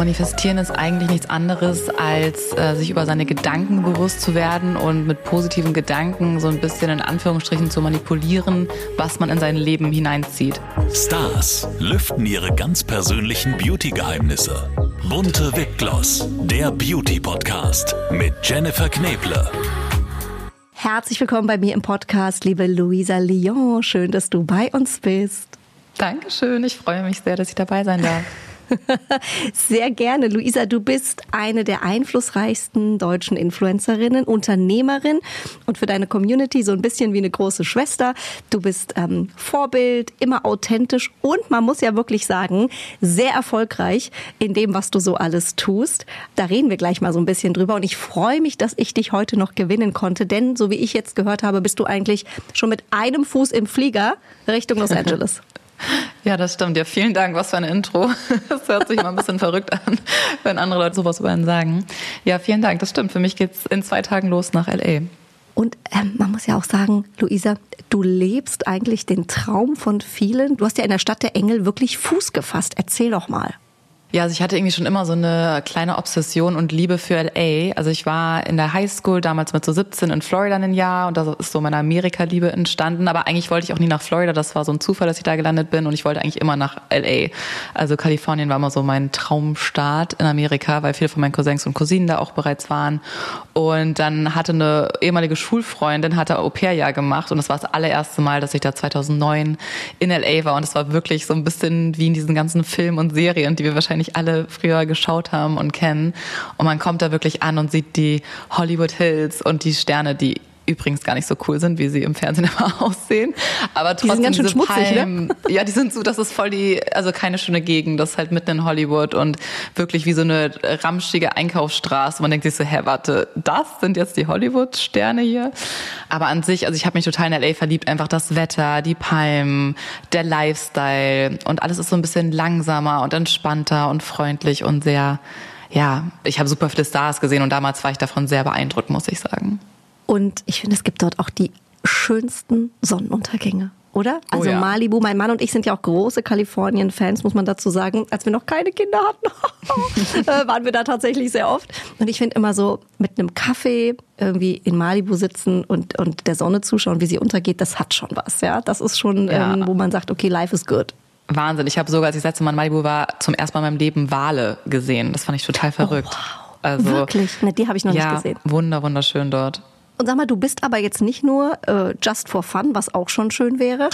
Manifestieren ist eigentlich nichts anderes, als äh, sich über seine Gedanken bewusst zu werden und mit positiven Gedanken so ein bisschen in Anführungsstrichen zu manipulieren, was man in sein Leben hineinzieht. Stars lüften ihre ganz persönlichen Beauty-Geheimnisse. Bunte Wipgloss, der Beauty-Podcast mit Jennifer Kneble. Herzlich willkommen bei mir im Podcast, liebe Luisa Lyon. Schön, dass du bei uns bist. Dankeschön, ich freue mich sehr, dass ich dabei sein darf. Sehr gerne. Luisa, du bist eine der einflussreichsten deutschen Influencerinnen, Unternehmerin und für deine Community so ein bisschen wie eine große Schwester. Du bist ähm, Vorbild, immer authentisch und man muss ja wirklich sagen, sehr erfolgreich in dem, was du so alles tust. Da reden wir gleich mal so ein bisschen drüber und ich freue mich, dass ich dich heute noch gewinnen konnte, denn so wie ich jetzt gehört habe, bist du eigentlich schon mit einem Fuß im Flieger Richtung Los Angeles. Ja, das stimmt. Ja, vielen Dank. Was für ein Intro. Das hört sich immer ein bisschen verrückt an, wenn andere Leute sowas über einen sagen. Ja, vielen Dank. Das stimmt. Für mich geht's in zwei Tagen los nach LA. Und ähm, man muss ja auch sagen, Luisa, du lebst eigentlich den Traum von vielen. Du hast ja in der Stadt der Engel wirklich Fuß gefasst. Erzähl doch mal. Ja, also ich hatte irgendwie schon immer so eine kleine Obsession und Liebe für LA. Also ich war in der Highschool damals mit so 17 in Florida ein Jahr und da ist so meine Amerika-Liebe entstanden. Aber eigentlich wollte ich auch nie nach Florida. Das war so ein Zufall, dass ich da gelandet bin und ich wollte eigentlich immer nach LA. Also Kalifornien war immer so mein Traumstaat in Amerika, weil viele von meinen Cousins und Cousinen da auch bereits waren. Und dann hatte eine ehemalige Schulfreundin, hatte Au-pair-Jahr gemacht und das war das allererste Mal, dass ich da 2009 in LA war und es war wirklich so ein bisschen wie in diesen ganzen Filmen und Serien, die wir wahrscheinlich wahrscheinlich alle früher geschaut haben und kennen. Und man kommt da wirklich an und sieht die Hollywood Hills und die Sterne, die übrigens gar nicht so cool sind, wie sie im Fernsehen immer aussehen. Aber trotzdem die sind ganz schön schmutzig, Palmen, ne? Ja, die sind so, das ist voll die, also keine schöne Gegend. Das ist halt mitten in Hollywood und wirklich wie so eine ramschige Einkaufsstraße. Man denkt sich so, hä, warte, das sind jetzt die Hollywood-Sterne hier? Aber an sich, also ich habe mich total in L.A. verliebt. Einfach das Wetter, die Palmen, der Lifestyle und alles ist so ein bisschen langsamer und entspannter und freundlich und sehr, ja, ich habe super viele Stars gesehen und damals war ich davon sehr beeindruckt, muss ich sagen. Und ich finde, es gibt dort auch die schönsten Sonnenuntergänge. Oder? Also oh ja. Malibu, mein Mann und ich sind ja auch große Kalifornien-Fans, muss man dazu sagen. Als wir noch keine Kinder hatten, äh, waren wir da tatsächlich sehr oft. Und ich finde immer so mit einem Kaffee irgendwie in Malibu sitzen und, und der Sonne zuschauen, wie sie untergeht, das hat schon was. Ja, Das ist schon, Ja. ähm, wo man sagt, okay, life is good. Wahnsinn. Ich habe sogar, als ich das letzte Mal in Malibu war, zum ersten Mal in meinem Leben Wale gesehen. Das fand ich total verrückt. Also, Wirklich? Ne, die habe ich noch ja, nicht gesehen. wunder, wunderschön dort. Und sag mal, du bist aber jetzt nicht nur äh, just for fun, was auch schon schön wäre,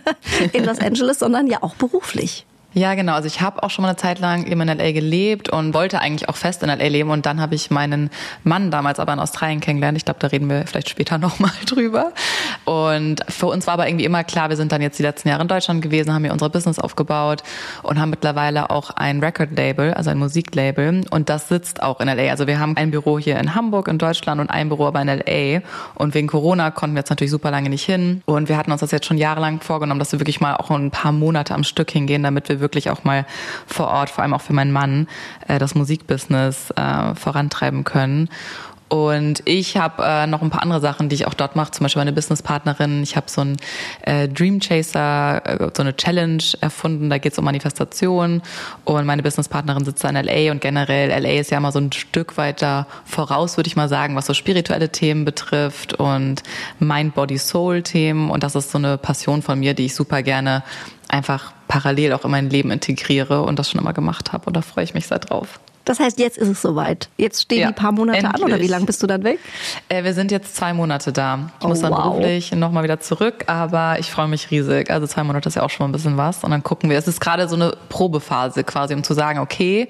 in Los Angeles, sondern ja auch beruflich. Ja, genau. Also ich habe auch schon mal eine Zeit lang eben in LA gelebt und wollte eigentlich auch fest in LA leben. Und dann habe ich meinen Mann damals aber in Australien kennengelernt. Ich glaube, da reden wir vielleicht später nochmal drüber. Und für uns war aber irgendwie immer klar, wir sind dann jetzt die letzten Jahre in Deutschland gewesen, haben hier unser Business aufgebaut und haben mittlerweile auch ein Record-Label, also ein Musiklabel. Und das sitzt auch in LA. Also wir haben ein Büro hier in Hamburg in Deutschland und ein Büro aber in LA. Und wegen Corona konnten wir jetzt natürlich super lange nicht hin. Und wir hatten uns das jetzt schon jahrelang vorgenommen, dass wir wirklich mal auch ein paar Monate am Stück hingehen, damit wir wirklich auch mal vor Ort, vor allem auch für meinen Mann, äh, das Musikbusiness äh, vorantreiben können. Und ich habe äh, noch ein paar andere Sachen, die ich auch dort mache. Zum Beispiel meine Businesspartnerin. Ich habe so ein äh, Dream Chaser, äh, so eine Challenge erfunden. Da geht es um Manifestation. Und meine Businesspartnerin sitzt da in LA. Und generell, LA ist ja immer so ein Stück weiter voraus, würde ich mal sagen, was so spirituelle Themen betrifft und Mind, Body, Soul Themen. Und das ist so eine Passion von mir, die ich super gerne einfach parallel auch in mein Leben integriere und das schon immer gemacht habe. Und da freue ich mich sehr drauf. Das heißt, jetzt ist es soweit. Jetzt stehen Ja, die paar Monate an oder wie endlich. lange bist du dann weg? Äh, wir sind jetzt zwei Monate da. Ich Oh, muss dann wow. beruflich nochmal wieder zurück, aber ich freue mich riesig. Also zwei Monate ist ja auch schon mal ein bisschen was. Und dann gucken wir. Es ist gerade so eine Probephase quasi, um zu sagen, okay,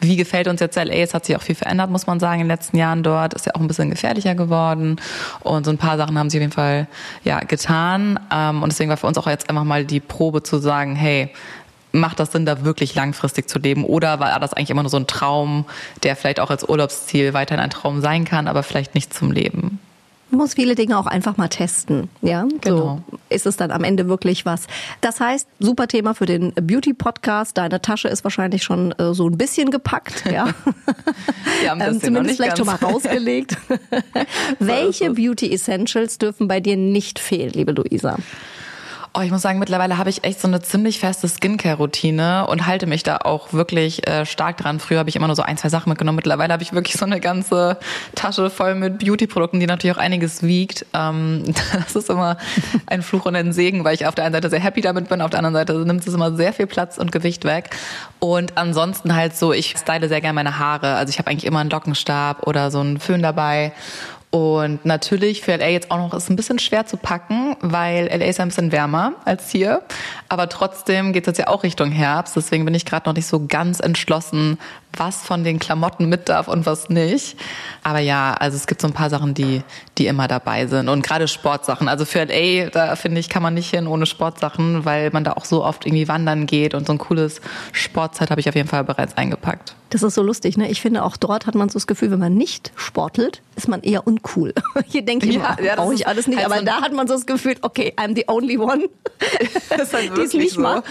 wie gefällt uns jetzt LA? Es hat sich auch viel verändert, muss man sagen, in den letzten Jahren dort. Ist ja auch ein bisschen gefährlicher geworden. Und so ein paar Sachen haben sie auf jeden Fall ja, getan. Ähm, Und deswegen war für uns auch jetzt einfach mal die Probe zu sagen, hey, macht das Sinn, da wirklich langfristig zu leben? Oder war das eigentlich immer nur so ein Traum, der vielleicht auch als Urlaubsziel weiterhin ein Traum sein kann, aber vielleicht nicht zum Leben? Man muss viele Dinge auch einfach mal testen. Ja, Genau. so ist es dann am Ende wirklich was. Das heißt, super Thema für den Beauty Podcast. Deine Tasche ist wahrscheinlich schon äh, so ein bisschen gepackt. Ja, Ja, ein ähm, bisschen, noch zumindest vielleicht schon mal rausgelegt. Welche Beauty Essentials dürfen bei dir nicht fehlen, liebe Luisa? Oh, ich muss sagen, mittlerweile habe ich echt so eine ziemlich feste Skincare-Routine und halte mich da auch wirklich äh, stark dran. Früher habe ich immer nur so ein, zwei Sachen mitgenommen. Mittlerweile habe ich wirklich so eine ganze Tasche voll mit Beauty-Produkten, die natürlich auch einiges wiegt. Ähm, das ist immer ein Fluch und ein Segen, weil ich auf der einen Seite sehr happy damit bin, auf der anderen Seite nimmt es immer sehr viel Platz und Gewicht weg. Und ansonsten halt so, ich style sehr gerne meine Haare. Also ich habe eigentlich immer einen Lockenstab oder so einen Föhn dabei. Und natürlich für LA jetzt auch noch ist ein bisschen schwer zu packen, weil LA ist ein bisschen wärmer als hier. Aber trotzdem geht es jetzt ja auch Richtung Herbst. Deswegen bin ich gerade noch nicht so ganz entschlossen, was von den Klamotten mit darf und was nicht. Aber ja, also es gibt so ein paar Sachen, die, die immer dabei sind. Und gerade Sportsachen. Also für LA, da finde ich, kann man nicht hin ohne Sportsachen, weil man da auch so oft irgendwie wandern geht. Und so ein cooles Sportzeit habe ich auf jeden Fall bereits eingepackt. Das ist so lustig, ne? Ich finde auch dort hat man so das Gefühl, wenn man nicht sportelt, ist man eher uncool. Hier denke ich ja, ja, brauche ich alles nicht. Halt aber so da hat man so das Gefühl, okay, I'm the only one. Das ist halt wirklich nicht so. Mal.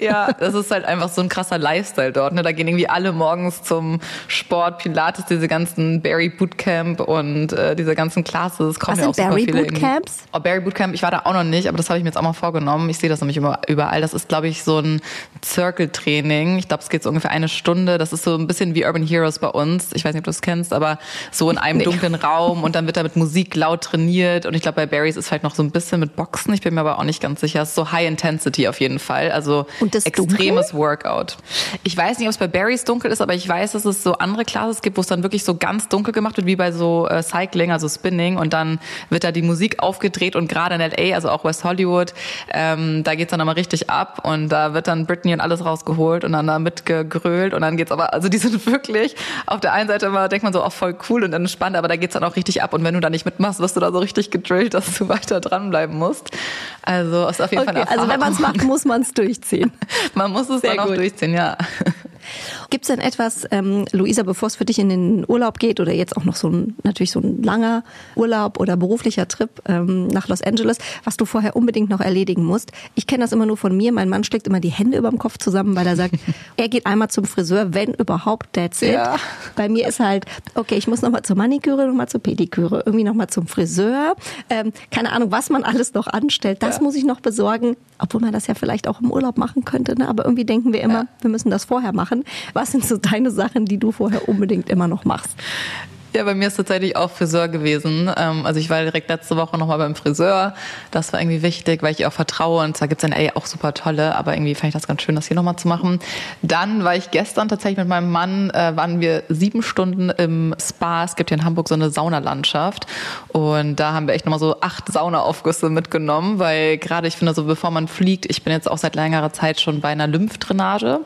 Ja, das ist halt einfach so ein krasser Lifestyle dort. Ne? Da gehen irgendwie alle morgens zum Sport, Pilates, diese ganzen Barry Bootcamp und äh, diese ganzen Classes. Kommen Was ja auch sind Barry Bootcamps? Oh, Barry Bootcamp, ich war da auch noch nicht, aber das habe ich mir jetzt auch mal vorgenommen. Ich sehe das nämlich überall. Das ist, glaube ich, so ein Circle-Training. Ich glaube, es geht so ungefähr eine Stunde. Das ist so ein bisschen wie Urban Heroes bei uns. Ich weiß nicht, ob du das kennst, aber so in einem nee. dunklen Raum und dann wird da mit Musik laut trainiert. Und ich glaube, bei Barry's ist vielleicht noch so ein bisschen mit Boxen. Ich bin mir aber auch nicht ganz sicher. Es ist so High Intensity auf jeden Fall. Also extremes dunkel? Workout. Ich weiß nicht, ob es bei Barry's dunkel ist, aber ich weiß, dass es so andere Classes gibt, wo es dann wirklich so ganz dunkel gemacht wird, wie bei so äh, Cycling, also Spinning. Und dann wird da die Musik aufgedreht und gerade in LA, also auch West Hollywood, ähm, da geht's dann immer richtig ab und da wird dann Britney und alles rausgeholt und dann da mitgegrölt und dann geht's aber, also die sind wirklich, auf der einen Seite immer denkt man so, auch oh, voll cool und entspannt, aber da geht's dann auch richtig ab und wenn du da nicht mitmachst, wirst du da so richtig gedrillt, dass du weiter dranbleiben musst. Also ist auf jeden okay, Fall eine Also wenn man es macht, muss man es durchziehen. man muss es Sehr dann auch gut. durchziehen, ja. Gibt es denn etwas, ähm, Luisa, bevor es für dich in den Urlaub geht oder jetzt auch noch so ein, natürlich so ein langer Urlaub oder beruflicher Trip ähm, nach Los Angeles, was du vorher unbedingt noch erledigen musst? Ich kenne das immer nur von mir. Mein Mann schlägt immer die Hände über dem Kopf zusammen, weil er sagt, er geht einmal zum Friseur, wenn überhaupt, that's it. Ja. Bei mir ist halt, okay, ich muss nochmal zur Maniküre, nochmal zur Pediküre, irgendwie nochmal zum Friseur. Ähm, keine Ahnung, was man alles noch anstellt, das ja. muss ich noch besorgen, obwohl man das ja vielleicht auch im Urlaub machen könnte. Ne? Aber irgendwie denken wir immer, ja. wir müssen das vorher machen. Was sind so deine Sachen, die du vorher unbedingt immer noch machst? Ja, bei mir ist tatsächlich auch Friseur gewesen. Ähm, also ich war direkt letzte Woche nochmal beim Friseur. Das war irgendwie wichtig, weil ich ihr auch vertraue. Und zwar gibt's dann ey, auch super tolle, aber irgendwie fand ich das ganz schön, das hier nochmal zu machen. Dann war ich gestern tatsächlich mit meinem Mann, äh, waren wir sieben Stunden im Spa. Es gibt hier in Hamburg so eine Saunalandschaft. Und da haben wir echt nochmal so acht Saunaaufgüsse mitgenommen, weil gerade ich finde, so bevor man fliegt, ich bin jetzt auch seit längerer Zeit schon bei einer Lymphdrainage,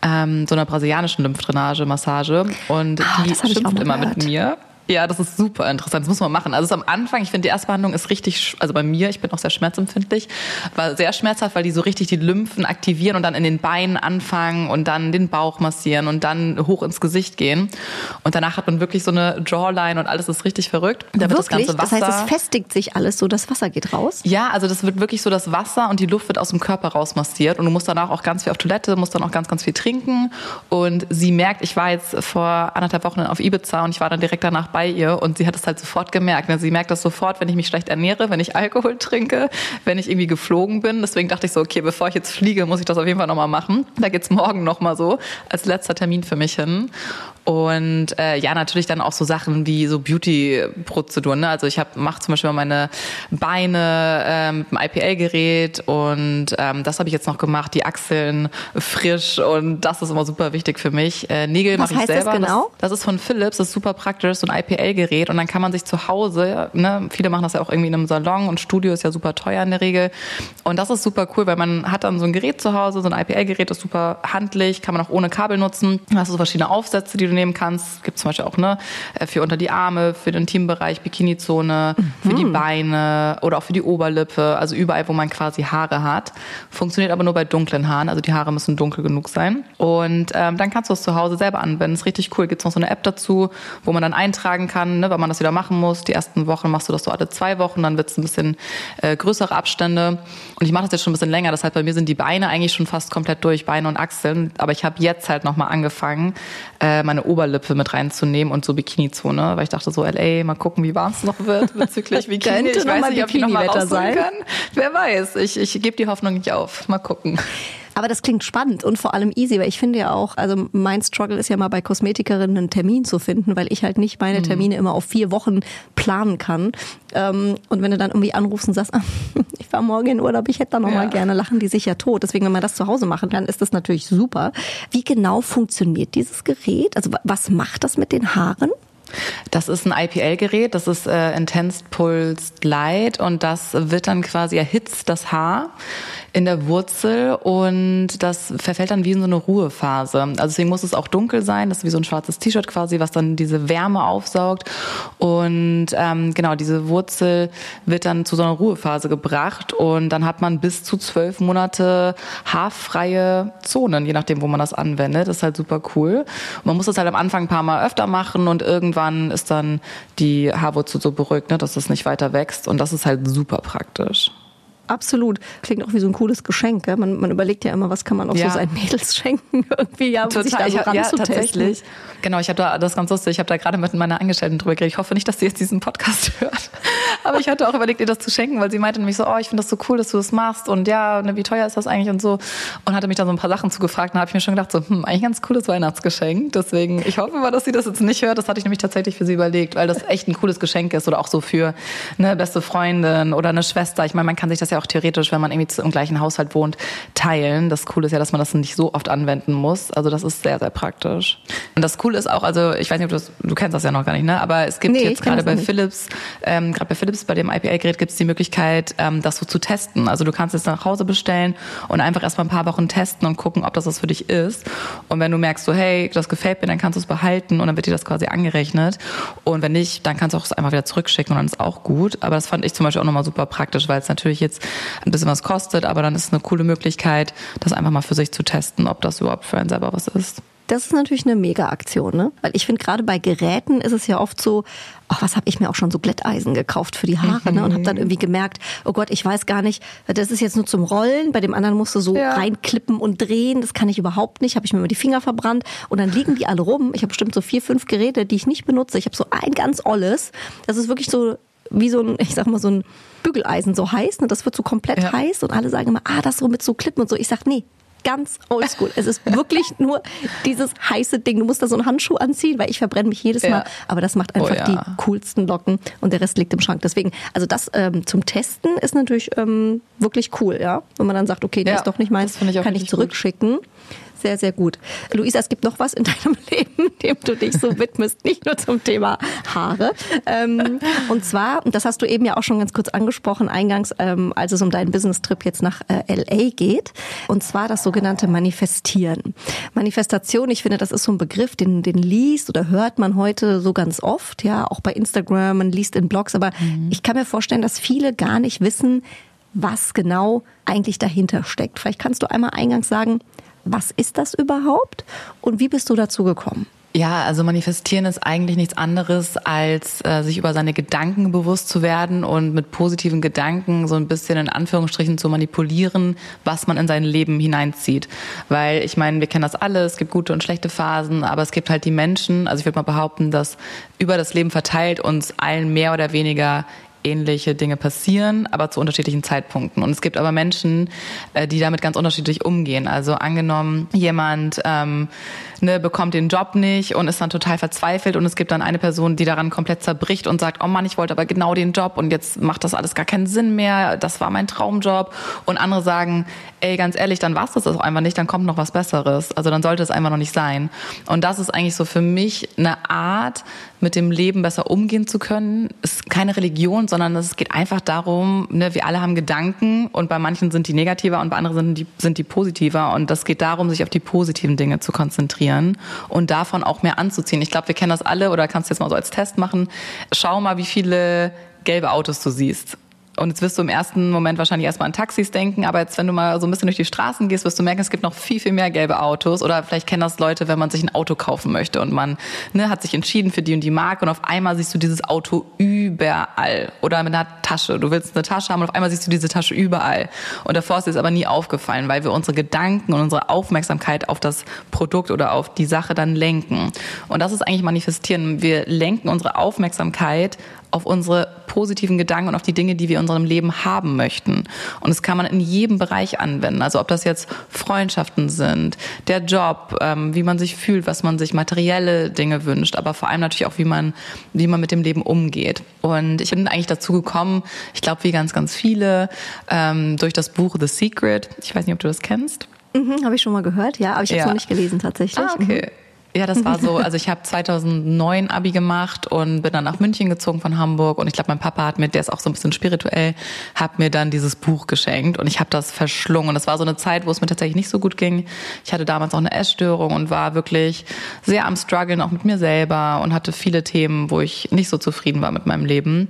ähm, so einer brasilianischen Lymphdrainage, Massage. Und ah, die schimpft immer mit mir. Yep. Ja, das ist super interessant. Das muss man machen. Also am Anfang, ich finde, die Erstbehandlung ist richtig, also bei mir, ich bin auch sehr schmerzempfindlich, war sehr schmerzhaft, weil die so richtig die Lymphen aktivieren und dann in den Beinen anfangen und dann den Bauch massieren und dann hoch ins Gesicht gehen. Und danach hat man wirklich so eine Jawline und alles ist richtig verrückt. Da wird das ganze Wasser. Das heißt, es festigt sich alles so, das Wasser geht raus? Ja, also das wird wirklich so das Wasser und die Luft wird aus dem Körper rausmassiert und du musst danach auch ganz viel auf Toilette, musst dann auch ganz, ganz viel trinken. Und sie merkt, ich war jetzt vor anderthalb Wochen auf Ibiza und ich war dann direkt danach bei bei ihr und sie hat es halt sofort gemerkt. Ne? Sie merkt das sofort, wenn ich mich schlecht ernähre, wenn ich Alkohol trinke, wenn ich irgendwie geflogen bin. Deswegen dachte ich so, okay, bevor ich jetzt fliege, muss ich das auf jeden Fall nochmal machen. Da geht's morgen nochmal so als letzter Termin für mich hin. Und äh, ja, natürlich dann auch so Sachen wie so Beauty-Prozeduren. Ne? Also ich mache zum Beispiel meine Beine äh, mit dem IPL-Gerät und ähm, das habe ich jetzt noch gemacht, die Achseln frisch und das ist immer super wichtig für mich. Äh, Nägel mache ich selber. Das, genau? das, das ist von Philips, das ist super praktisch, so ein IPL-Gerät und dann kann man sich zu Hause, ne, viele machen das ja auch irgendwie in einem Salon und Studio ist ja super teuer in der Regel. Und das ist super cool, weil man hat dann so ein Gerät zu Hause, so ein IPL-Gerät ist super handlich, kann man auch ohne Kabel nutzen. Da hast du so verschiedene Aufsätze, die du nehmen kannst. Gibt zum Beispiel auch ne, äh, für unter die Arme, für den Intimbereich, Bikini-Zone, mhm. für die mhm. Beine oder auch für die Oberlippe, also überall, wo man quasi Haare hat. Funktioniert aber nur bei dunklen Haaren, also die Haare müssen dunkel genug sein. Und ähm, dann kannst du es zu Hause selber anwenden. Das ist richtig cool. Gibt es noch so eine App dazu, wo man dann eintragen sagen kann, ne, weil man das wieder machen muss. Die ersten Wochen machst du das so alle zwei Wochen, dann wird es ein bisschen äh, größere Abstände. Und ich mache das jetzt schon ein bisschen länger. Das heißt, bei mir sind die Beine eigentlich schon fast komplett durch, Beine und Achseln. Aber ich habe jetzt halt nochmal angefangen, äh, meine Oberlippe mit reinzunehmen und so Bikini-Zone, weil ich dachte so, LA, mal gucken, wie warm es noch wird bezüglich Bikini. ich weiß nicht, ob ich noch mal sein kann. Wer weiß, ich, ich gebe die Hoffnung nicht auf. Mal gucken. Aber das klingt spannend und vor allem easy, weil ich finde ja auch, also mein Struggle ist ja mal bei Kosmetikerinnen einen Termin zu finden, weil ich halt nicht meine mhm. Termine immer auf vier Wochen planen kann. Ähm, und wenn du dann irgendwie anrufst und sagst, ich fahre morgen in Urlaub, ich hätte da noch ja. mal gerne, lachen die sich ja tot. Deswegen, wenn man das zu Hause machen kann, ist das natürlich super. Wie genau funktioniert dieses Gerät? Also was macht das mit den Haaren? Das ist ein IPL-Gerät, das ist äh, Intense Pulsed Light und das wird dann quasi erhitzt das Haar in der Wurzel und das verfällt dann wie in so eine Ruhephase. Also deswegen muss es auch dunkel sein, das ist wie so ein schwarzes T-Shirt quasi, was dann diese Wärme aufsaugt und ähm, genau, diese Wurzel wird dann zu so einer Ruhephase gebracht und dann hat man bis zu zwölf Monate haarfreie Zonen, je nachdem, wo man das anwendet. Das ist halt super cool. Man muss das halt am Anfang ein paar Mal öfter machen und irgendwann ist dann die Haarwurzel so beruhigt, ne, dass es nicht weiter wächst und das ist halt super praktisch. Absolut. Klingt auch wie so ein cooles Geschenk. Gell? Man, man überlegt ja immer, was kann man auch ja. so seinen Mädels schenken irgendwie, ja, um Total. sich da so ja, tatsächlich. Genau, ich habe da, das ist ganz lustig, ich habe da gerade mit meiner Angestellten drüber geredet. Ich hoffe nicht, dass sie jetzt diesen Podcast hört. Aber ich hatte auch überlegt, ihr das zu schenken, weil sie meinte nämlich so, oh, ich finde das so cool, dass du das machst und ja, ne, wie teuer ist das eigentlich und so. Und hatte mich da so ein paar Sachen zugefragt. Da habe ich mir schon gedacht, so, hm, eigentlich ein ganz cooles Weihnachtsgeschenk. Deswegen, ich hoffe mal, dass sie das jetzt nicht hört. Das hatte ich nämlich tatsächlich für sie überlegt, weil das echt ein cooles Geschenk ist oder auch so für eine beste Freundin oder eine Schwester. Ich meine, man kann sich das ja auch theoretisch, wenn man irgendwie im gleichen Haushalt wohnt, teilen. Das Coole ist ja, dass man das nicht so oft anwenden muss. Also das ist sehr, sehr praktisch. Und das Coole ist auch, also ich weiß nicht, ob du das, du kennst das ja noch gar nicht, ne? Aber es gibt nee, jetzt gerade bei Philips, ähm, gerade bei Philips, bei dem IPL-Gerät gibt es die Möglichkeit, ähm, das so zu testen. Also du kannst es nach Hause bestellen und einfach erstmal ein paar Wochen testen und gucken, ob das was für dich ist. Und wenn du merkst, so hey, das gefällt mir, dann kannst du es behalten und dann wird dir das quasi angerechnet. Und wenn nicht, dann kannst du auch einfach wieder zurückschicken und dann ist auch gut. Aber das fand ich zum Beispiel auch nochmal super praktisch, weil es natürlich jetzt ein bisschen was kostet, aber dann ist es eine coole Möglichkeit, das einfach mal für sich zu testen, ob das überhaupt für einen selber was ist. Das ist natürlich eine Mega-Aktion, ne? Weil ich finde, gerade bei Geräten ist es ja oft so, ach, was habe ich mir auch schon so Glätteisen gekauft für die Haare, ne? Und habe dann irgendwie gemerkt, oh Gott, ich weiß gar nicht, das ist jetzt nur zum Rollen, bei dem anderen musst du so ja. reinklippen und drehen, das kann ich überhaupt nicht, habe ich mir immer die Finger verbrannt und dann liegen die alle rum. Ich habe bestimmt so vier, fünf Geräte, die ich nicht benutze. Ich habe so ein ganz olles, das ist wirklich so wie so ein, ich sag mal, so ein Bügeleisen so heiß, ne? das wird so komplett ja. heiß und alle sagen immer, ah, das so mit so Klippen und so. Ich sag, nee, ganz oldschool. Es ist wirklich nur dieses heiße Ding. Du musst da so einen Handschuh anziehen, weil ich verbrenne mich jedes Mal. Aber das macht einfach oh, ja. die coolsten Locken und der Rest liegt im Schrank. Deswegen, also das ähm, zum Testen ist natürlich ähm, wirklich cool, ja. Wenn man dann sagt, okay, das ja, ist doch nicht meins, kann ich zurückschicken. Gut sehr, sehr gut. Luisa, es gibt noch was in deinem Leben, dem du dich so widmest, nicht nur zum Thema Haare. Ähm, und zwar, das hast du eben ja auch schon ganz kurz angesprochen, eingangs, ähm, als es um deinen Business-Trip jetzt nach äh, LA geht. Und zwar das sogenannte Manifestieren. Manifestation, ich finde, das ist so ein Begriff, den, den liest oder hört man heute so ganz oft, ja, auch bei Instagram, man liest in Blogs, aber mhm. ich kann mir vorstellen, dass viele gar nicht wissen, was genau eigentlich dahinter steckt. Vielleicht kannst du einmal eingangs sagen, was ist das überhaupt und wie bist du dazu gekommen? Ja, also manifestieren ist eigentlich nichts anderes, als äh, sich über seine Gedanken bewusst zu werden und mit positiven Gedanken so ein bisschen in Anführungsstrichen zu manipulieren, was man in sein Leben hineinzieht. Weil ich meine, wir kennen das alle, es gibt gute und schlechte Phasen, aber es gibt halt die Menschen, also ich würde mal behaupten, dass über das Leben verteilt uns allen mehr oder weniger ähnliche Dinge passieren, aber zu unterschiedlichen Zeitpunkten. Und es gibt aber Menschen, äh, die damit ganz unterschiedlich umgehen. Also angenommen, jemand ähm, ne, bekommt den Job nicht und ist dann total verzweifelt und es gibt dann eine Person, die daran komplett zerbricht und sagt, oh Mann, ich wollte aber genau den Job und jetzt macht das alles gar keinen Sinn mehr, das war mein Traumjob. Und andere sagen, ey, ganz ehrlich, dann war es das auch einfach nicht, dann kommt noch was Besseres. Also dann sollte es einfach noch nicht sein. Und das ist eigentlich so für mich eine Art, mit dem Leben besser umgehen zu können. Es ist keine Religion, sondern es geht einfach darum, ne, wir alle haben Gedanken und bei manchen sind die negativer und bei anderen sind die, sind die positiver. Und das geht darum, sich auf die positiven Dinge zu konzentrieren und davon auch mehr anzuziehen. Ich glaube, wir kennen das alle oder kannst du jetzt mal so als Test machen. Schau mal, wie viele gelbe Autos du siehst Und jetzt wirst du im ersten Moment wahrscheinlich erstmal an Taxis denken, aber jetzt, wenn du mal so ein bisschen durch die Straßen gehst, wirst du merken, es gibt noch viel, viel mehr gelbe Autos. Oder vielleicht kennen das Leute, wenn man sich ein Auto kaufen möchte und man ne, hat sich entschieden für die und die Marke und auf einmal siehst du dieses Auto überall. Oder mit einer Tasche. Du willst eine Tasche haben und auf einmal siehst du diese Tasche überall. Und davor ist es aber nie aufgefallen, weil wir unsere Gedanken und unsere Aufmerksamkeit auf das Produkt oder auf die Sache dann lenken. Und das ist eigentlich manifestieren. Wir lenken unsere Aufmerksamkeit auf unsere positiven Gedanken und auf die Dinge, die wir in unserem Leben haben möchten. Und das kann man in jedem Bereich anwenden. Also ob das jetzt Freundschaften sind, der Job, ähm, wie man sich fühlt, was man sich materielle Dinge wünscht, aber vor allem natürlich auch, wie man, wie man mit dem Leben umgeht. Und ich bin eigentlich dazu gekommen, ich glaube, wie ganz, ganz viele, ähm, durch das Buch The Secret. Ich weiß nicht, ob du das kennst. Mhm, habe ich schon mal gehört, ja, aber ich habe es ja. noch nicht gelesen tatsächlich. Ah, okay. Mhm. Ja, das war so. Also ich habe 2009 Abi gemacht und bin dann nach München gezogen von Hamburg. Und ich glaube, mein Papa hat mir, der ist auch so ein bisschen spirituell, hat mir dann dieses Buch geschenkt und ich habe das verschlungen. Und das war so eine Zeit, wo es mir tatsächlich nicht so gut ging. Ich hatte damals auch eine Essstörung und war wirklich sehr am struggeln, auch mit mir selber und hatte viele Themen, wo ich nicht so zufrieden war mit meinem Leben.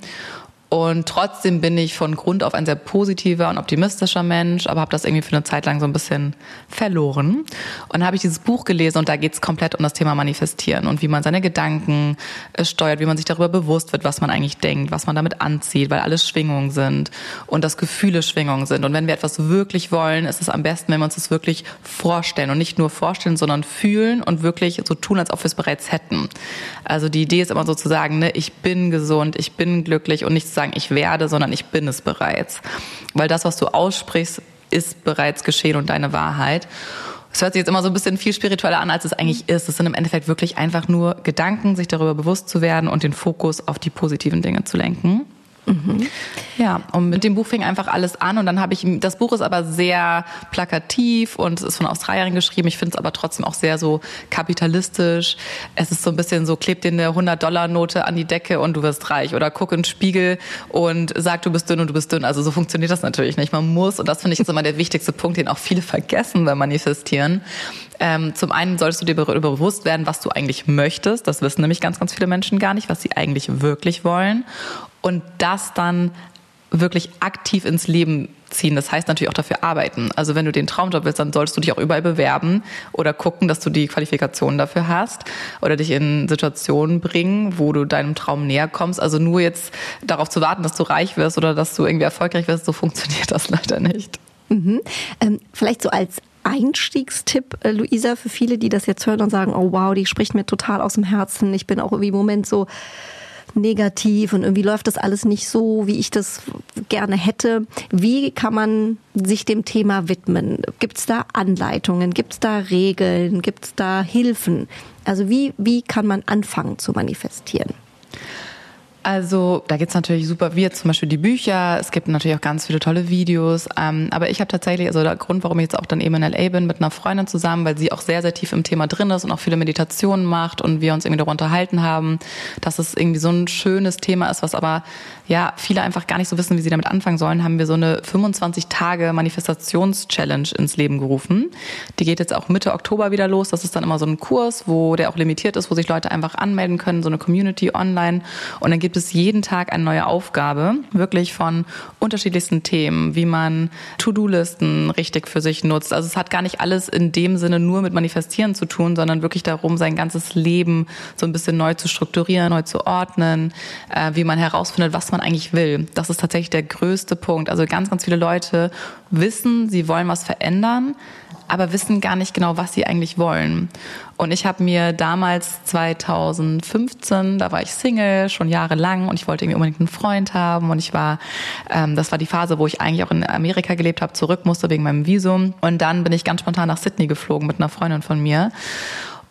Und trotzdem bin ich von Grund auf ein sehr positiver und optimistischer Mensch, aber habe das irgendwie für eine Zeit lang so ein bisschen verloren. Und habe ich dieses Buch gelesen und da geht es komplett um das Thema Manifestieren und wie man seine Gedanken äh, steuert, wie man sich darüber bewusst wird, was man eigentlich denkt, was man damit anzieht, weil alles Schwingungen sind und dass Gefühle Schwingungen sind. Und wenn wir etwas wirklich wollen, ist es am besten, wenn wir uns das wirklich vorstellen und nicht nur vorstellen, sondern fühlen und wirklich so tun, als ob wir es bereits hätten. Also die Idee ist immer sozusagen, ne, ich bin gesund, ich bin glücklich und nicht sagen, ich werde, sondern ich bin es bereits. Weil das, was du aussprichst, ist bereits geschehen und deine Wahrheit. Es hört sich jetzt immer so ein bisschen viel spiritueller an, als es eigentlich ist. Es sind im Endeffekt wirklich einfach nur Gedanken, sich darüber bewusst zu werden und den Fokus auf die positiven Dinge zu lenken. Mhm. Ja, und mit dem Buch fing einfach alles an und dann habe ich, das Buch ist aber sehr plakativ und es ist von Australierin geschrieben. Ich finde es aber trotzdem auch sehr so kapitalistisch. Es ist so ein bisschen so, klebt dir eine 100-Dollar-Note an die Decke und du wirst reich oder guck in den Spiegel und sag, du bist dünn und du bist dünn. Also so funktioniert das natürlich nicht. Man muss, und das finde ich jetzt immer der wichtigste Punkt, den auch viele vergessen beim Manifestieren. Ähm, zum einen solltest du dir bewusst werden, was du eigentlich möchtest. Das wissen nämlich ganz, ganz viele Menschen gar nicht, was sie eigentlich wirklich wollen und das dann wirklich aktiv ins Leben ziehen. Das heißt natürlich auch dafür arbeiten. Also wenn du den Traumjob willst, dann solltest du dich auch überall bewerben oder gucken, dass du die Qualifikationen dafür hast oder dich in Situationen bringen, wo du deinem Traum näher kommst. Also nur jetzt darauf zu warten, dass du reich wirst oder dass du irgendwie erfolgreich wirst, so funktioniert das leider nicht. Mhm. Ähm, vielleicht so als Einstiegstipp, äh, Luisa, für viele, die das jetzt hören und sagen, oh wow, die spricht mir total aus dem Herzen. Ich bin auch irgendwie im Moment so negativ und irgendwie läuft das alles nicht so, wie ich das gerne hätte. Wie kann man sich dem Thema widmen? Gibt es da Anleitungen? Gibt es da Regeln? Gibt es da Hilfen? Also wie, wie kann man anfangen zu manifestieren? Also da gibt's natürlich super, wie jetzt zum Beispiel die Bücher, es gibt natürlich auch ganz viele tolle Videos, ähm, aber ich habe tatsächlich, also der Grund, warum ich jetzt auch dann eben in L.A. bin, mit einer Freundin zusammen, weil sie auch sehr, sehr tief im Thema drin ist und auch viele Meditationen macht und wir uns irgendwie darüber unterhalten haben, dass es irgendwie so ein schönes Thema ist, was aber ja viele einfach gar nicht so wissen, wie sie damit anfangen sollen, haben wir so eine 25 Tage Manifestations-Challenge ins Leben gerufen. Die geht jetzt auch Mitte Oktober wieder los. Das ist dann immer so ein Kurs, wo der auch limitiert ist, wo sich Leute einfach anmelden können, so eine Community online und dann gibt es jeden Tag eine neue Aufgabe, wirklich von unterschiedlichsten Themen, wie man To-Do-Listen richtig für sich nutzt. Also es hat gar nicht alles in dem Sinne nur mit Manifestieren zu tun, sondern wirklich darum, sein ganzes Leben so ein bisschen neu zu strukturieren, neu zu ordnen, äh, wie man herausfindet, was man eigentlich will. Das ist tatsächlich der größte Punkt. Also ganz, ganz viele Leute wissen, sie wollen was verändern, aber wissen gar nicht genau, was sie eigentlich wollen. Und ich habe mir damals 2015, da war ich Single, schon jahrelang und ich wollte irgendwie unbedingt einen Freund haben und ich war, ähm, das war die Phase, wo ich eigentlich auch in Amerika gelebt habe, zurück musste wegen meinem Visum und dann bin ich ganz spontan nach Sydney geflogen mit einer Freundin von mir.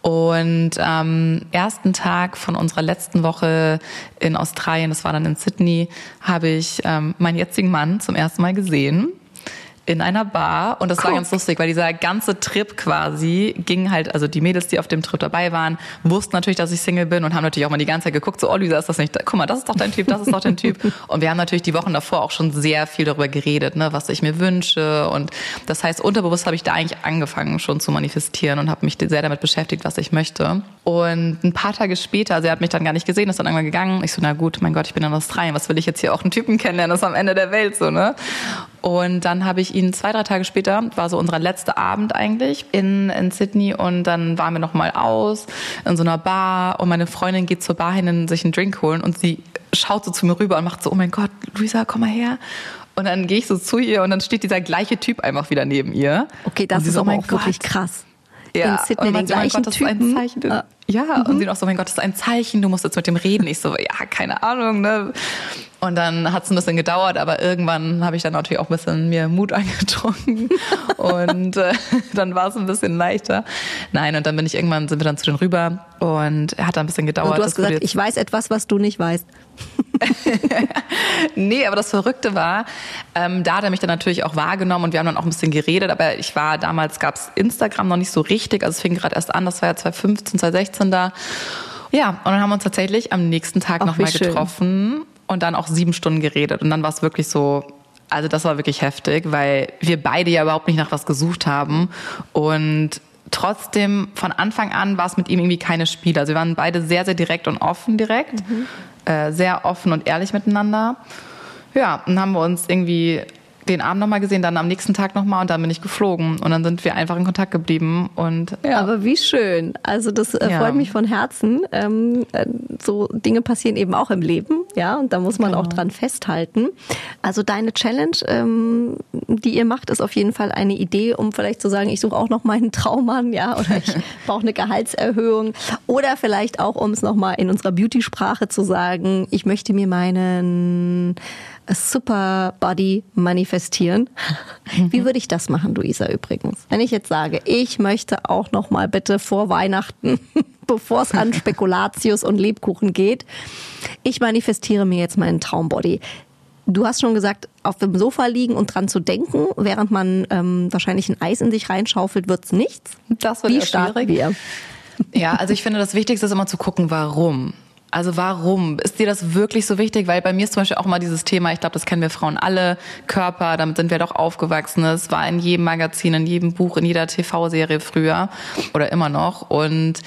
Und am ersten Tag von unserer letzten Woche in Australien, das war dann in Sydney, habe ich ähm, meinen jetzigen Mann zum ersten Mal gesehen in einer Bar und das war ganz lustig, weil dieser ganze Trip quasi ging halt, also die Mädels, die auf dem Trip dabei waren, wussten natürlich, dass ich Single bin und haben natürlich auch mal die ganze Zeit geguckt, so, oh Lisa, ist das nicht, guck mal, das ist doch dein Typ, das ist doch dein Typ. Und wir haben natürlich die Wochen davor auch schon sehr viel darüber geredet, ne, was ich mir wünsche und das heißt, unterbewusst habe ich da eigentlich angefangen schon zu manifestieren und habe mich sehr damit beschäftigt, was ich möchte. Und ein paar Tage später, also er hat mich dann gar nicht gesehen, ist dann irgendwann gegangen. Ich so, na gut, mein Gott, ich bin in Australien, was will ich jetzt hier auch einen Typen kennenlernen, das ist am Ende der Welt so, ne? Und dann habe ich ihn zwei, drei Tage später, war so unser letzter Abend eigentlich in, in Sydney und dann waren wir nochmal aus in so einer Bar und meine Freundin geht zur Bar hin und sich einen Drink holen und sie schaut so zu mir rüber und macht so, oh mein Gott, Luisa, komm mal her. Und dann gehe ich so zu ihr und dann steht dieser gleiche Typ einfach wieder neben ihr. Okay, das ist so, aber oh auch mein wirklich Gott. krass. Ja, In Sydney und den meinte, oh gleichen Gott, das ist ein Typen. Zeichen. Ah. Ja, und sie noch so, mein Gott, das ist ein Zeichen, du musst jetzt mit dem reden. Ich so, ja, keine Ahnung, ne? Und dann hat es ein bisschen gedauert, aber irgendwann habe ich dann natürlich auch ein bisschen mir Mut angetrunken und äh, dann war es ein bisschen leichter. Nein, und dann bin ich irgendwann, sind wir dann zu denen rüber und er hat dann ein bisschen gedauert. Und du hast gesagt, ich weiß etwas, was du nicht weißt. Nee, aber das Verrückte war, ähm, da hat er mich dann natürlich auch wahrgenommen und wir haben dann auch ein bisschen geredet, aber ich war, damals gab's Instagram noch nicht so richtig, also es fing gerade erst an, das war ja 2015, 2016 da. Ja, und dann haben wir uns tatsächlich am nächsten Tag nochmal getroffen und dann auch sieben Stunden geredet und dann war es wirklich so, also das war wirklich heftig, weil wir beide ja überhaupt nicht nach was gesucht haben und trotzdem von Anfang an war es mit ihm irgendwie keine Spiele. Also wir waren beide sehr, sehr direkt und offen direkt, äh, sehr offen und ehrlich miteinander. Ja, dann haben wir uns irgendwie den Abend nochmal gesehen, dann am nächsten Tag nochmal und dann bin ich geflogen und dann sind wir einfach in Kontakt geblieben und ja. Aber wie schön. Also das äh, Ja. freut mich von Herzen. Ähm, äh, so Dinge passieren eben auch im Leben, ja, und da muss man Genau. auch dran festhalten. Also deine Challenge, ähm, die ihr macht, ist auf jeden Fall eine Idee, um vielleicht zu sagen, ich suche auch noch meinen Traummann, ja, oder ich brauche eine Gehaltserhöhung. Oder vielleicht auch, um es nochmal in unserer Beauty-Sprache zu sagen, ich möchte mir meinen Super Body manifestieren. Wie würde ich das machen, Luisa, übrigens? Wenn ich jetzt sage, ich möchte auch noch mal bitte vor Weihnachten, bevor es an Spekulatius und Lebkuchen geht, ich manifestiere mir jetzt meinen Traumbody. Du hast schon gesagt, auf dem Sofa liegen und dran zu denken, während man ähm, wahrscheinlich ein Eis in sich reinschaufelt, wird's nichts. Das wird Wie starten schwierig. wir? Ja, also ich finde, das Wichtigste ist immer zu gucken, warum. Also warum? Ist dir das wirklich so wichtig? Weil bei mir ist zum Beispiel auch immer dieses Thema, ich glaube, das kennen wir Frauen alle, Körper, damit sind wir doch aufgewachsen. Es war in jedem Magazin, in jedem Buch, in jeder TV-Serie früher oder immer noch. Und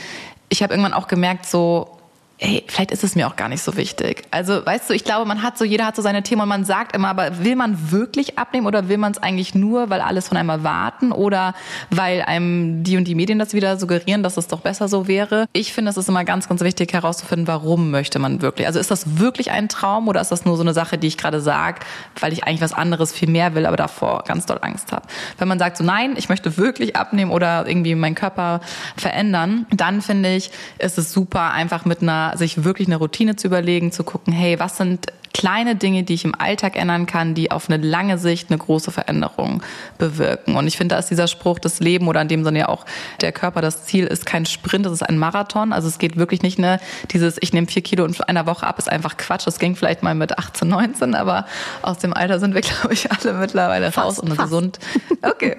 ich habe irgendwann auch gemerkt, so, Ey, vielleicht ist es mir auch gar nicht so wichtig. Also, weißt du, ich glaube, man hat so, jeder hat so seine Themen und man sagt immer, aber will man wirklich abnehmen oder will man es eigentlich nur, weil alles von einem erwarten oder weil einem die und die Medien das wieder suggerieren, dass es doch besser so wäre? Ich finde, es ist immer ganz, ganz wichtig herauszufinden, warum möchte man wirklich? Also, ist das wirklich ein Traum oder ist das nur so eine Sache, die ich gerade sage, weil ich eigentlich was anderes viel mehr will, aber davor ganz doll Angst habe? Wenn man sagt so, nein, ich möchte wirklich abnehmen oder irgendwie meinen Körper verändern, dann finde ich, ist es super, einfach mit einer, sich wirklich eine Routine zu überlegen, zu gucken, hey, was sind kleine Dinge, die ich im Alltag ändern kann, die auf eine lange Sicht eine große Veränderung bewirken. Und ich finde, da ist dieser Spruch, das Leben oder in dem Sinne ja auch der Körper, das Ziel ist kein Sprint, es ist ein Marathon. Also es geht wirklich nicht, ne, dieses, ich nehme vier Kilo in einer Woche ab, ist einfach Quatsch. Das ging vielleicht mal mit 18, 19, aber aus dem Alter sind wir, glaube ich, alle mittlerweile raus und fast. gesund. Okay.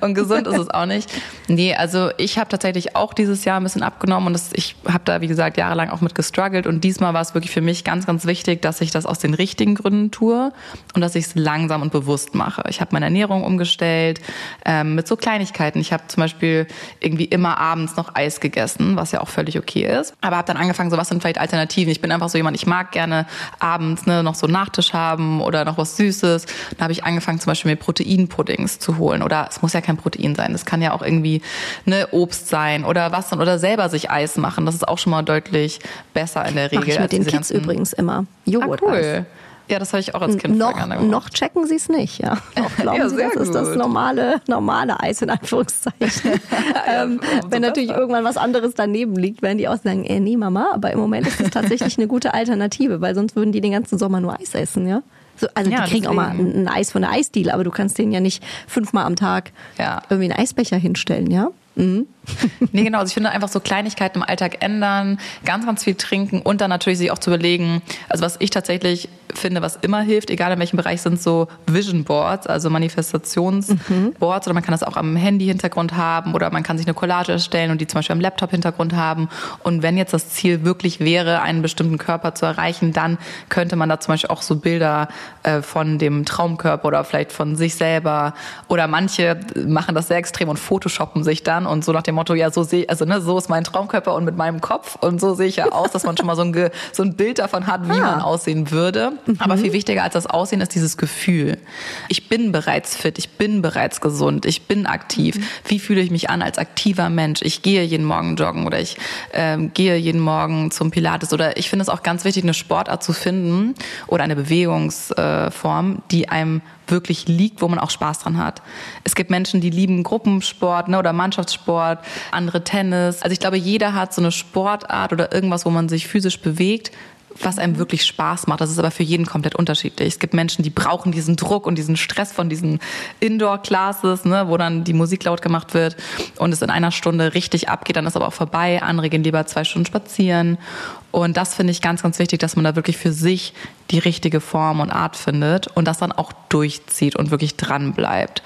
Und gesund ist es auch nicht. Nee, also ich habe tatsächlich auch dieses Jahr ein bisschen abgenommen und das, ich habe da, wie gesagt, jahrelang auch mit gestruggelt. Und diesmal war es wirklich für mich ganz, ganz wichtig, dass ich das aus den richtigen Gründen tue und dass ich es langsam und bewusst mache. Ich habe meine Ernährung umgestellt ähm, mit so Kleinigkeiten. Ich habe zum Beispiel irgendwie immer abends noch Eis gegessen, was ja auch völlig okay ist. Aber habe dann angefangen, so was sind vielleicht Alternativen. Ich bin einfach so jemand, ich mag gerne abends ne, noch so einen Nachtisch haben oder noch was Süßes. Dann habe ich angefangen, zum Beispiel mir Proteinpuddings zu holen. Oder es muss ja kein Protein sein. Das kann ja auch irgendwie ne, Obst sein oder was oder selber sich Eis machen. Das ist auch schon mal deutlich besser in der Regel. Mache ich mit den Kids übrigens immer. Ah, Joghurt. Cool. Ja, das habe ich auch als Kind Noch, gerne gemacht. noch checken sie es nicht, ja. Noch glauben Ja, sie, das ist das gut. normale, normale Eis in Anführungszeichen. ähm, umso wenn natürlich besser. irgendwann was anderes daneben liegt, werden die auch sagen, äh, nee Mama, aber im Moment ist es tatsächlich eine gute Alternative, weil sonst würden die den ganzen Sommer nur Eis essen, ja. So, also Ja, die kriegen auch mal deswegen. ein, ein Eis von der Eisdiele, aber du kannst denen ja nicht fünfmal am Tag Ja. irgendwie einen Eisbecher hinstellen, ja. Mhm. nee, genau. Also ich finde einfach so Kleinigkeiten im Alltag ändern, ganz, ganz viel trinken und dann natürlich sich auch zu überlegen, also was ich tatsächlich finde, was immer hilft, egal in welchem Bereich, sind so Vision Boards, also Manifestationsboards mhm. oder man kann das auch am Handy-Hintergrund haben oder man kann sich eine Collage erstellen und die zum Beispiel am Laptop-Hintergrund haben. Und wenn jetzt das Ziel wirklich wäre, einen bestimmten Körper zu erreichen, dann könnte man da zum Beispiel auch so Bilder äh, von dem Traumkörper oder vielleicht von sich selber oder manche machen das sehr extrem und photoshoppen sich dann und so nach dem Motto, ja, so sehe also ne, so ist mein Traumkörper und mit meinem Kopf und so sehe ich ja aus, dass man schon mal so ein, so ein Bild davon hat, wie ah. man aussehen würde. Mhm. Aber viel wichtiger als das Aussehen ist dieses Gefühl. Ich bin bereits fit, ich bin bereits gesund, ich bin aktiv. Mhm. Wie fühle ich mich an als aktiver Mensch? Ich gehe jeden Morgen joggen oder ich ähm, gehe jeden Morgen zum Pilates oder ich finde es auch ganz wichtig, eine Sportart zu finden oder eine Bewegungsform, die einem wirklich liegt, wo man auch Spaß dran hat. Es gibt Menschen, die lieben Gruppensport ne, oder Mannschaftssport, andere Tennis. Also ich glaube, jeder hat so eine Sportart oder irgendwas, wo man sich physisch bewegt, was einem wirklich Spaß macht. Das ist aber für jeden komplett unterschiedlich. Es gibt Menschen, die brauchen diesen Druck und diesen Stress von diesen Indoor-Classes, ne, wo dann die Musik laut gemacht wird und es in einer Stunde richtig abgeht, dann ist aber auch vorbei. Andere gehen lieber zwei Stunden spazieren. Und das finde ich ganz, ganz wichtig, dass man da wirklich für sich die richtige Form und Art findet und das dann auch durchzieht und wirklich dran bleibt.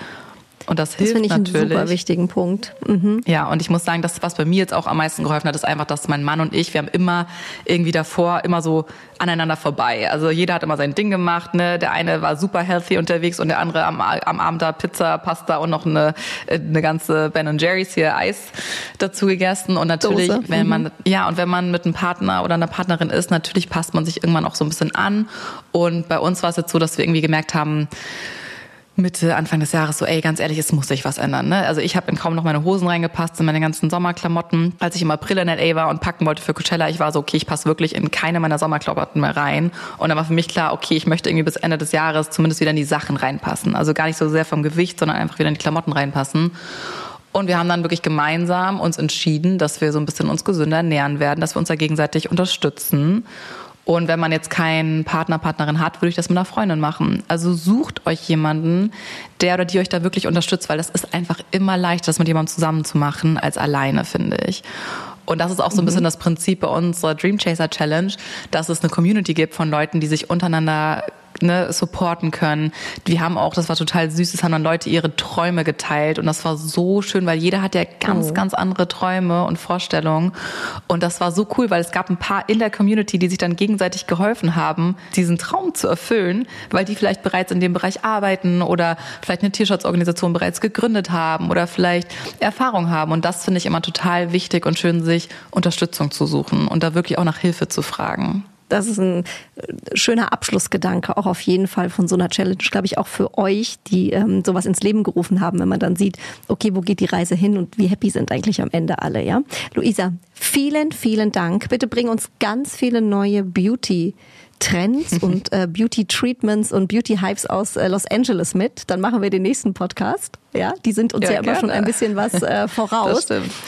Und das, das hilft finde ich natürlich. einen super wichtigen Punkt. Mhm. Ja, und ich muss sagen, das, was bei mir jetzt auch am meisten geholfen hat, ist einfach, dass mein Mann und ich, wir haben immer irgendwie davor immer so aneinander vorbei. Also jeder hat immer sein Ding gemacht. Ne? Der eine war super healthy unterwegs und der andere am, am Abend da Pizza, Pasta und noch eine, eine ganze Ben Jerry's hier Eis dazu gegessen. Und natürlich, Dose. wenn man, mhm. ja, und wenn man mit einem Partner oder einer Partnerin ist, natürlich passt man sich irgendwann auch so ein bisschen an. Und bei uns war es jetzt so, dass wir irgendwie gemerkt haben, Mitte, Anfang des Jahres so, ey, ganz ehrlich, es muss sich was ändern. Ne? Also ich habe in kaum noch meine Hosen reingepasst, in meine ganzen Sommerklamotten. Als ich im April in L.A. war und packen wollte für Coachella, ich war so, okay, ich passe wirklich in keine meiner Sommerklamotten mehr rein. Und dann war für mich klar, okay, ich möchte irgendwie bis Ende des Jahres zumindest wieder in die Sachen reinpassen. Also gar nicht so sehr vom Gewicht, sondern einfach wieder in die Klamotten reinpassen. Und wir haben dann wirklich gemeinsam uns entschieden, dass wir so ein bisschen uns gesünder ernähren werden, dass wir uns da gegenseitig unterstützen. Und wenn man jetzt keinen Partner, Partnerin hat, würde ich das mit einer Freundin machen. Also sucht euch jemanden, der oder die euch da wirklich unterstützt, weil das ist einfach immer leichter, das mit jemandem zusammen zu machen, als alleine, finde ich. Und das ist auch so ein bisschen mhm. das Prinzip bei unserer Dream Chaser Challenge, dass es eine Community gibt von Leuten, die sich untereinander ne, supporten können. Wir haben auch, das war total süß, es haben dann Leute ihre Träume geteilt und das war so schön, weil jeder hat ja ganz, oh. ganz andere Träume und Vorstellungen und das war so cool, weil es gab ein paar in der Community, die sich dann gegenseitig geholfen haben, diesen Traum zu erfüllen, weil die vielleicht bereits in dem Bereich arbeiten oder vielleicht eine Tierschutzorganisation bereits gegründet haben oder vielleicht Erfahrung haben und das finde ich immer total wichtig und schön, sich Unterstützung zu suchen und da wirklich auch nach Hilfe zu fragen das ist ein äh, schöner Abschlussgedanke, auch auf jeden Fall von so einer Challenge, glaube ich, auch für euch, die ähm, sowas ins Leben gerufen haben, wenn man dann sieht, okay, wo geht die Reise hin und wie happy sind eigentlich am Ende alle, ja? Luisa, vielen, vielen Dank. Bitte bring uns ganz viele neue Beauty Trends und äh, Beauty Treatments und Beauty Hypes aus äh, Los Angeles mit. Dann machen wir den nächsten Podcast. Ja, die sind uns ja, ja immer schon ein bisschen was äh, voraus.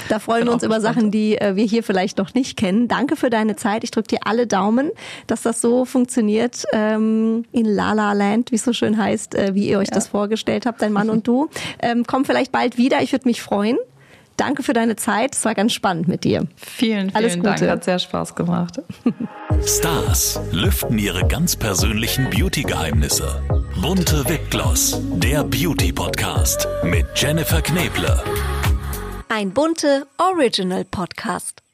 Da freuen wir uns über Sachen, die äh, wir hier vielleicht noch nicht kennen. Danke für deine Zeit. Ich drücke dir alle Daumen, dass das so funktioniert ähm, in La La Land, wie es so schön heißt, äh, wie ihr euch ja. das vorgestellt habt, dein Mann und du. Ähm, komm vielleicht bald wieder. Ich würde mich freuen. Danke für deine Zeit. Es war ganz spannend mit dir. Vielen, vielen Alles Gute. Dank. Hat sehr Spaß gemacht. Stars lüften ihre ganz persönlichen Beauty-Geheimnisse. Bunte Wipgloss, der Beauty-Podcast mit Jennifer Kneble. Ein bunte Original-Podcast.